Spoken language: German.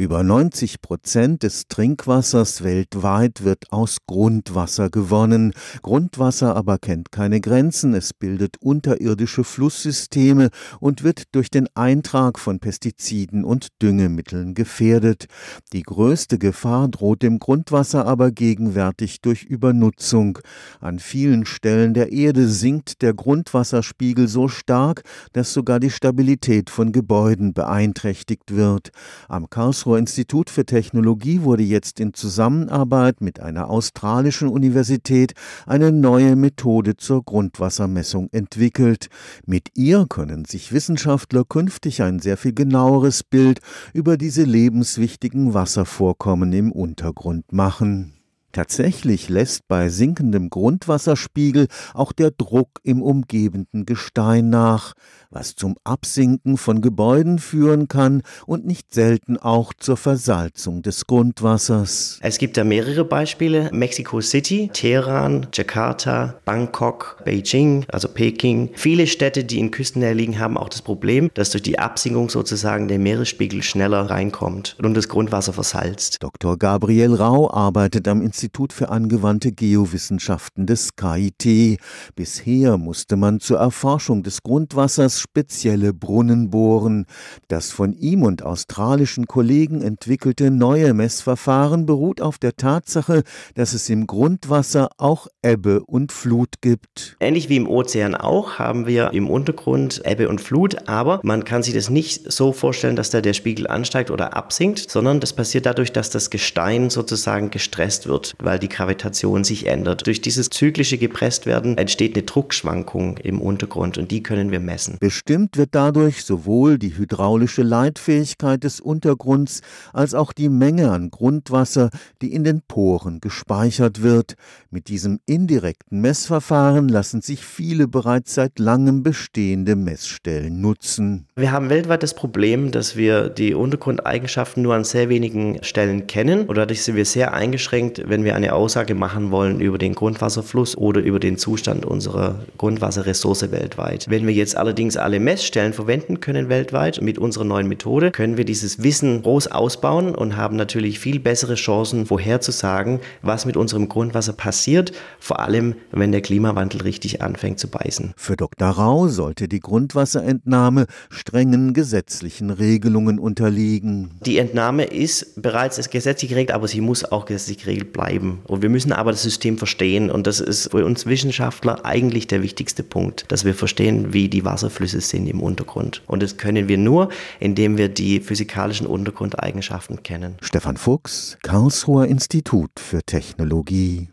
Über 90 Prozent des Trinkwassers weltweit wird aus Grundwasser gewonnen. Grundwasser aber kennt keine Grenzen. Es bildet unterirdische Flusssysteme und wird durch den Eintrag von Pestiziden und Düngemitteln gefährdet. Die größte Gefahr droht dem Grundwasser aber gegenwärtig durch Übernutzung. An vielen Stellen der Erde sinkt der Grundwasserspiegel so stark, dass sogar die Stabilität von Gebäuden beeinträchtigt wird. Am Karlsruher Karlsruher Institut für Technologie wurde jetzt in Zusammenarbeit mit einer australischen Universität eine neue Methode zur Grundwassermessung entwickelt. Mit ihr können sich Wissenschaftler künftig ein sehr viel genaueres Bild über diese lebenswichtigen Wasservorkommen im Untergrund machen. Tatsächlich lässt bei sinkendem Grundwasserspiegel auch der Druck im umgebenden Gestein nach, was zum Absinken von Gebäuden führen kann und nicht selten auch zur Versalzung des Grundwassers. Es gibt da mehrere Beispiele. Mexico City, Teheran, Jakarta, Bangkok, Beijing, also Peking. Viele Städte, die in Küstennähe liegen, haben auch das Problem, dass durch die Absinkung sozusagen der Meeresspiegel schneller reinkommt und das Grundwasser versalzt. Dr. Gabriel Rau arbeitet am Institut Institut für angewandte Geowissenschaften des KIT. Bisher musste man zur Erforschung des Grundwassers spezielle Brunnen bohren. Das von ihm und australischen Kollegen entwickelte neue Messverfahren beruht auf der Tatsache, dass es im Grundwasser auch Ebbe und Flut gibt. Ähnlich wie im Ozean auch haben wir im Untergrund Ebbe und Flut, aber man kann sich das nicht so vorstellen, dass da der Spiegel ansteigt oder absinkt, sondern das passiert dadurch, dass das Gestein sozusagen gestresst wird weil die Gravitation sich ändert. Durch dieses zyklische Gepresstwerden entsteht eine Druckschwankung im Untergrund und die können wir messen. Bestimmt wird dadurch sowohl die hydraulische Leitfähigkeit des Untergrunds als auch die Menge an Grundwasser, die in den Poren gespeichert wird. Mit diesem indirekten Messverfahren lassen sich viele bereits seit langem bestehende Messstellen nutzen. Wir haben weltweit das Problem, dass wir die Untergrundeigenschaften nur an sehr wenigen Stellen kennen oder dadurch sind wir sehr eingeschränkt, wenn wenn wir eine Aussage machen wollen über den Grundwasserfluss oder über den Zustand unserer Grundwasserressource weltweit. Wenn wir jetzt allerdings alle Messstellen verwenden können weltweit mit unserer neuen Methode, können wir dieses Wissen groß ausbauen und haben natürlich viel bessere Chancen vorherzusagen, was mit unserem Grundwasser passiert, vor allem wenn der Klimawandel richtig anfängt zu beißen. Für Dr. Rau sollte die Grundwasserentnahme strengen gesetzlichen Regelungen unterliegen. Die Entnahme ist bereits gesetzlich geregelt, aber sie muss auch gesetzlich geregelt bleiben bleiben. Und wir müssen aber das System verstehen. Und das ist für uns Wissenschaftler eigentlich der wichtigste Punkt, dass wir verstehen, wie die Wasserflüsse sind im Untergrund. Und das können wir nur, indem wir die physikalischen Untergrundeigenschaften kennen. Stefan Fuchs, Karlsruher Institut für Technologie.